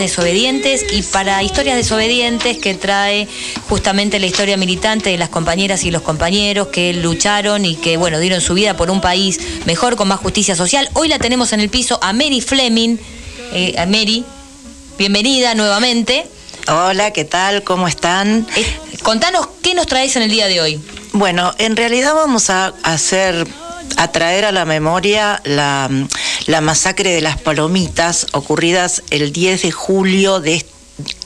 desobedientes y para historias desobedientes que trae justamente la historia militante de las compañeras y los compañeros que lucharon y que bueno dieron su vida por un país mejor con más justicia social. Hoy la tenemos en el piso a Mary Fleming, eh, a Mary, bienvenida nuevamente. Hola, ¿qué tal? ¿Cómo están? Eh, contanos qué nos traes en el día de hoy. Bueno, en realidad vamos a hacer a traer a la memoria la, la masacre de las palomitas ocurridas el 10 de julio de este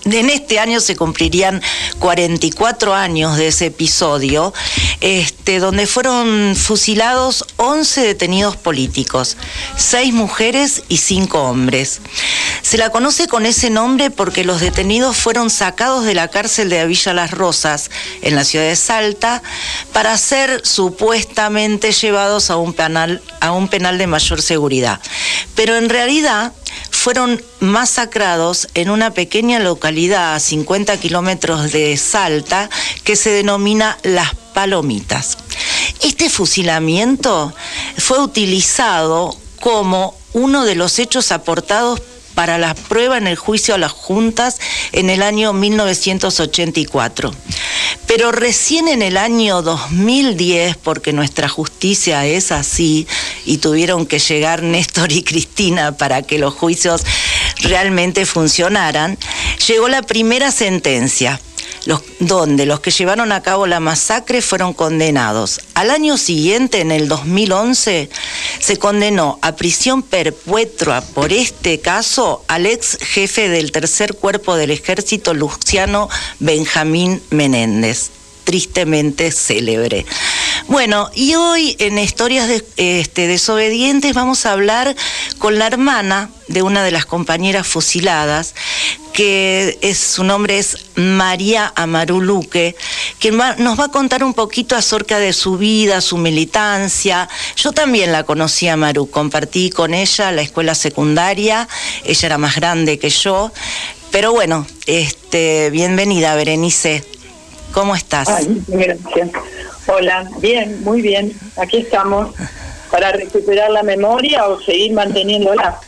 en este año se cumplirían 44 años de ese episodio, este, donde fueron fusilados 11 detenidos políticos, 6 mujeres y 5 hombres. Se la conoce con ese nombre porque los detenidos fueron sacados de la cárcel de Villa Las Rosas, en la ciudad de Salta, para ser supuestamente llevados a un penal, a un penal de mayor seguridad. Pero en realidad fueron masacrados en una pequeña localidad a 50 kilómetros de Salta que se denomina Las Palomitas. Este fusilamiento fue utilizado como uno de los hechos aportados para la prueba en el juicio a las juntas en el año 1984. Pero recién en el año 2010, porque nuestra justicia es así, y tuvieron que llegar Néstor y Cristina para que los juicios realmente funcionaran, llegó la primera sentencia donde los que llevaron a cabo la masacre fueron condenados. Al año siguiente, en el 2011, se condenó a prisión perpetua por este caso al ex jefe del tercer cuerpo del ejército, Luciano Benjamín Menéndez tristemente célebre. Bueno, y hoy en Historias de, este, Desobedientes vamos a hablar con la hermana de una de las compañeras fusiladas, que es, su nombre es María Amaru Luque, que nos va a contar un poquito acerca de su vida, su militancia. Yo también la conocí a Maru, compartí con ella la escuela secundaria, ella era más grande que yo, pero bueno, este, bienvenida Berenice. ¿Cómo estás? gracias. Hola, bien, muy bien. Aquí estamos para recuperar la memoria o seguir manteniéndola.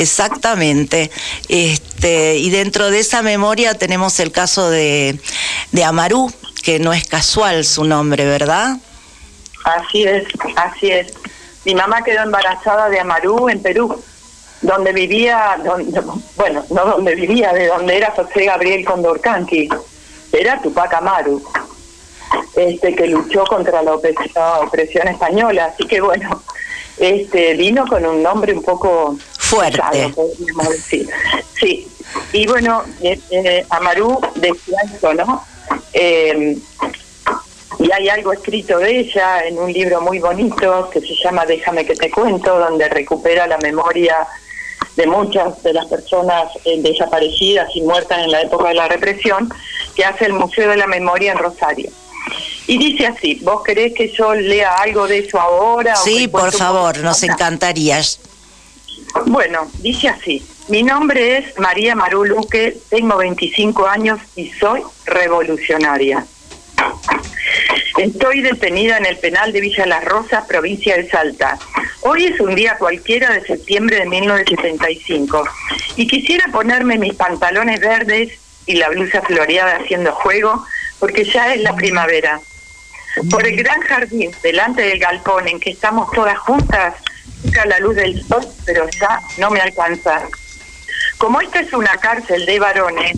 Exactamente. Este, y dentro de esa memoria tenemos el caso de, de Amarú, que no es casual su nombre, ¿verdad? Así es, así es. Mi mamá quedó embarazada de Amarú en Perú, donde vivía, bueno, no donde vivía, de donde era José Gabriel Condorcanqui era Tupac Amaru, este, que luchó contra la opresión, española. Así que bueno, este, vino con un nombre un poco fuerte. Sí, y bueno, eh, eh, Amaru decía esto, ¿no? Eh, y hay algo escrito de ella en un libro muy bonito que se llama Déjame que te cuento, donde recupera la memoria de muchas de las personas desaparecidas y muertas en la época de la represión que hace el Museo de la Memoria en Rosario. Y dice así, ¿vos querés que yo lea algo de eso ahora? Sí, por favor, nos encantaría. Bueno, dice así, mi nombre es María Maruluque, tengo 25 años y soy revolucionaria. Estoy detenida en el penal de Villa Las Rosas, provincia de Salta. Hoy es un día cualquiera de septiembre de 1975 y quisiera ponerme mis pantalones verdes y la blusa floreada haciendo juego, porque ya es la primavera. Por el gran jardín, delante del galpón en que estamos todas juntas, a la luz del sol, pero ya no me alcanza. Como esta es una cárcel de varones,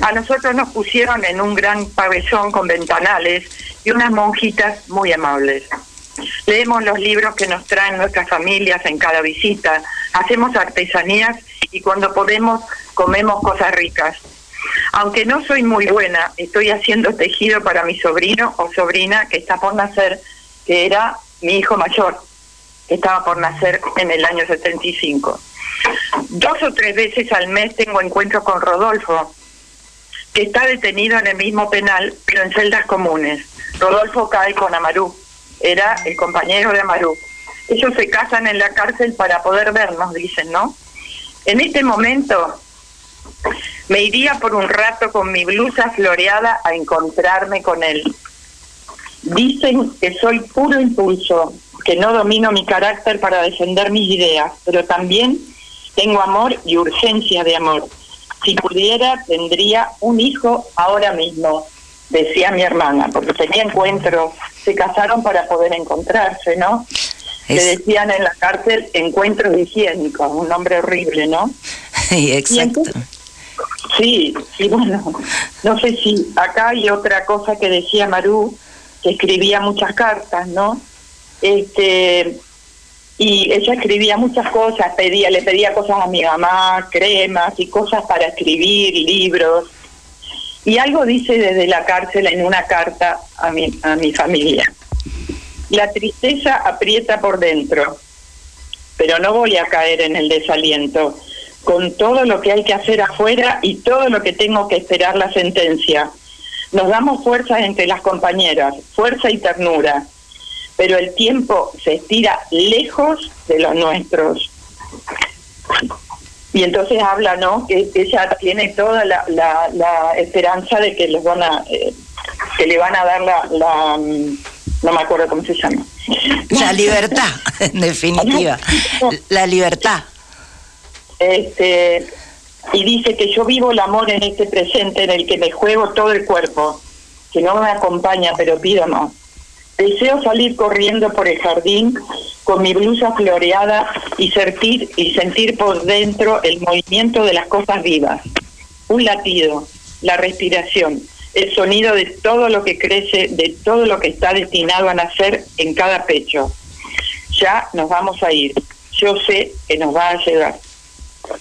a nosotros nos pusieron en un gran pabellón con ventanales y unas monjitas muy amables. Leemos los libros que nos traen nuestras familias en cada visita, hacemos artesanías y cuando podemos comemos cosas ricas. Aunque no soy muy buena, estoy haciendo tejido para mi sobrino o sobrina que está por nacer, que era mi hijo mayor, que estaba por nacer en el año 75. Dos o tres veces al mes tengo encuentro con Rodolfo, que está detenido en el mismo penal, pero en celdas comunes. Rodolfo cae con Amarú, era el compañero de Amarú. Ellos se casan en la cárcel para poder vernos, dicen, ¿no? En este momento me iría por un rato con mi blusa floreada a encontrarme con él. Dicen que soy puro impulso, que no domino mi carácter para defender mis ideas, pero también Tengo amor y urgencia de amor. Si pudiera, tendría un hijo ahora mismo, decía mi hermana, porque tenía encuentros, se casaron para poder encontrarse, ¿no? Le decían en la cárcel encuentros higiénicos, un nombre horrible, ¿no? Exacto. sí, y bueno, no sé si acá hay otra cosa que decía Maru, que escribía muchas cartas, ¿no? Este, y ella escribía muchas cosas, pedía, le pedía cosas a mi mamá, cremas y cosas para escribir, libros. Y algo dice desde la cárcel en una carta a mi, a mi familia. La tristeza aprieta por dentro, pero no voy a caer en el desaliento, con todo lo que hay que hacer afuera y todo lo que tengo que esperar la sentencia. Nos damos fuerzas entre las compañeras, fuerza y ternura pero el tiempo se estira lejos de los nuestros. Y entonces habla, ¿no? Que ella tiene toda la, la, esperanza de que les van a, eh, que le van a dar la, la, mm, no me acuerdo cómo se llama. La libertad, en definitiva. La libertad. Este, y dice que yo vivo el amor en este presente en el que me juego todo el cuerpo, que no me acompaña, pero pido más Deseo salir corriendo por el jardín con mi blusa floreada y sentir, y sentir por dentro el movimiento de las cosas vivas. Un latido, la respiración, el sonido de todo lo que crece, de todo lo que está destinado a nacer en cada pecho. Ya nos vamos a ir. Yo sé que nos va a llegar.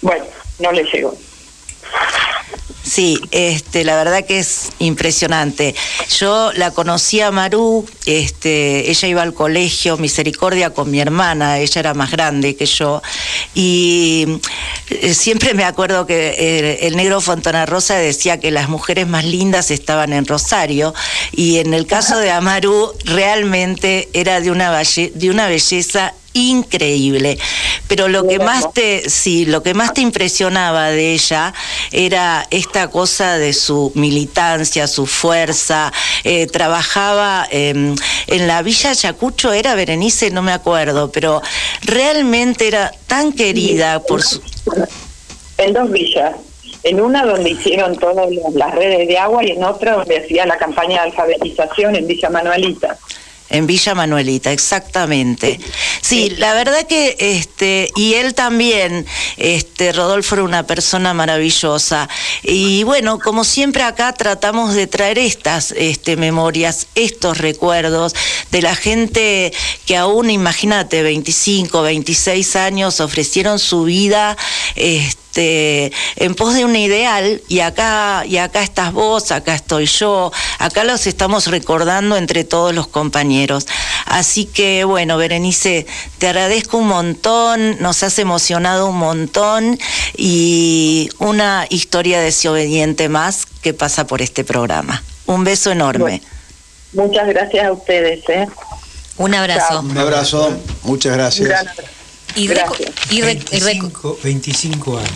Bueno, no le llegó. Sí, este, la verdad que es impresionante. Yo la conocí a Maru, este, ella iba al colegio Misericordia con mi hermana, ella era más grande que yo, y eh, siempre me acuerdo que el, negro Fontana Rosa decía que las mujeres más lindas estaban en Rosario, y en el caso de Amaru realmente era de una, de una belleza increíble. Pero lo que más te, sí, lo que más te impresionaba de ella era esta cosa de su militancia, su fuerza. Eh, trabajaba en la Villa Chacucho, era Berenice, no me acuerdo, pero realmente era tan querida por su. En dos villas. En una donde hicieron todas las redes de agua y en otra donde hacía la campaña de alfabetización en Villa Manuelita en Villa Manuelita, exactamente. Sí, la verdad que este y él también, este Rodolfo era una persona maravillosa y bueno, como siempre acá tratamos de traer estas este memorias, estos recuerdos de la gente que aún imagínate 25, 26 años ofrecieron su vida este este, en pos de un ideal y acá, y acá estás vos, acá estoy yo, acá los estamos recordando entre todos los compañeros. Así que bueno, Berenice, te agradezco un montón, nos has emocionado un montón y una historia desobediente más que pasa por este programa. Un beso enorme. muchas gracias a ustedes. ¿eh? Un abrazo. Un abrazo, muchas gracias. Y, y, 25, años.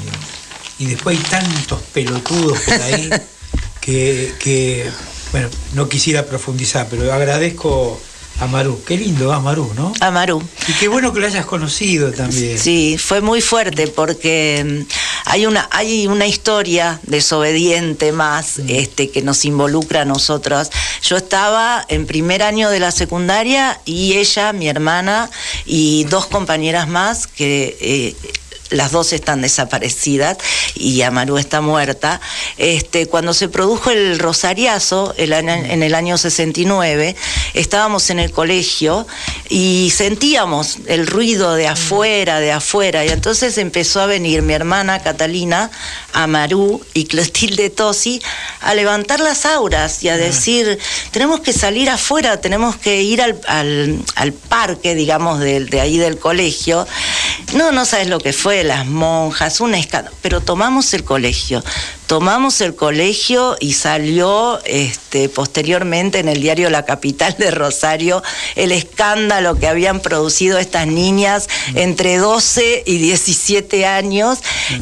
Y después hay tantos pelotudos por ahí que, que, bueno, no quisiera profundizar, pero agradezco a Maru. Qué lindo, a Maru, ¿no? A Maru. Y qué bueno que lo hayas conocido también. Sí, fue muy fuerte porque hay una, hay una historia desobediente más mm. este, que nos involucra a nosotros. Yo estaba en primer año de la secundaria y ella, mi hermana y dos compañeras más que eh, las dos están desaparecidas y Amaru está muerta. Este, cuando se produjo el Rosariazo en el año 69, estábamos en el colegio y sentíamos el ruido de afuera, de afuera, y entonces empezó a venir mi hermana Catalina, Amaru y Clotilde Tosi a levantar las auras y a decir, tenemos que salir afuera, tenemos que ir al, parque, digamos, de, de ahí del colegio. No, no sabes lo que fue las monjas, una escándalo. Pero tomamos el colegio, tomamos el colegio y salió este, posteriormente en el diario La Capital de Rosario el escándalo que habían producido estas niñas entre 12 y 17 años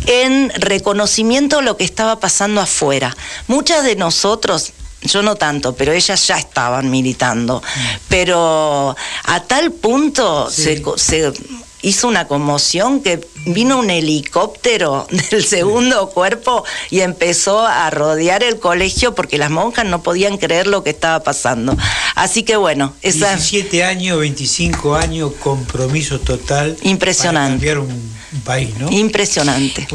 en reconocimiento de lo que estaba pasando afuera. Muchas de nosotros yo no tanto, pero ellas ya estaban militando. Pero a tal punto se, hizo una conmoción que vino un helicóptero del segundo cuerpo y empezó a rodear el colegio porque las monjas no podían creer lo que estaba pasando. Así que bueno, esa... 17 años, 25 años, compromiso total. Impresionante. Para cambiar un país, ¿no? Impresionante.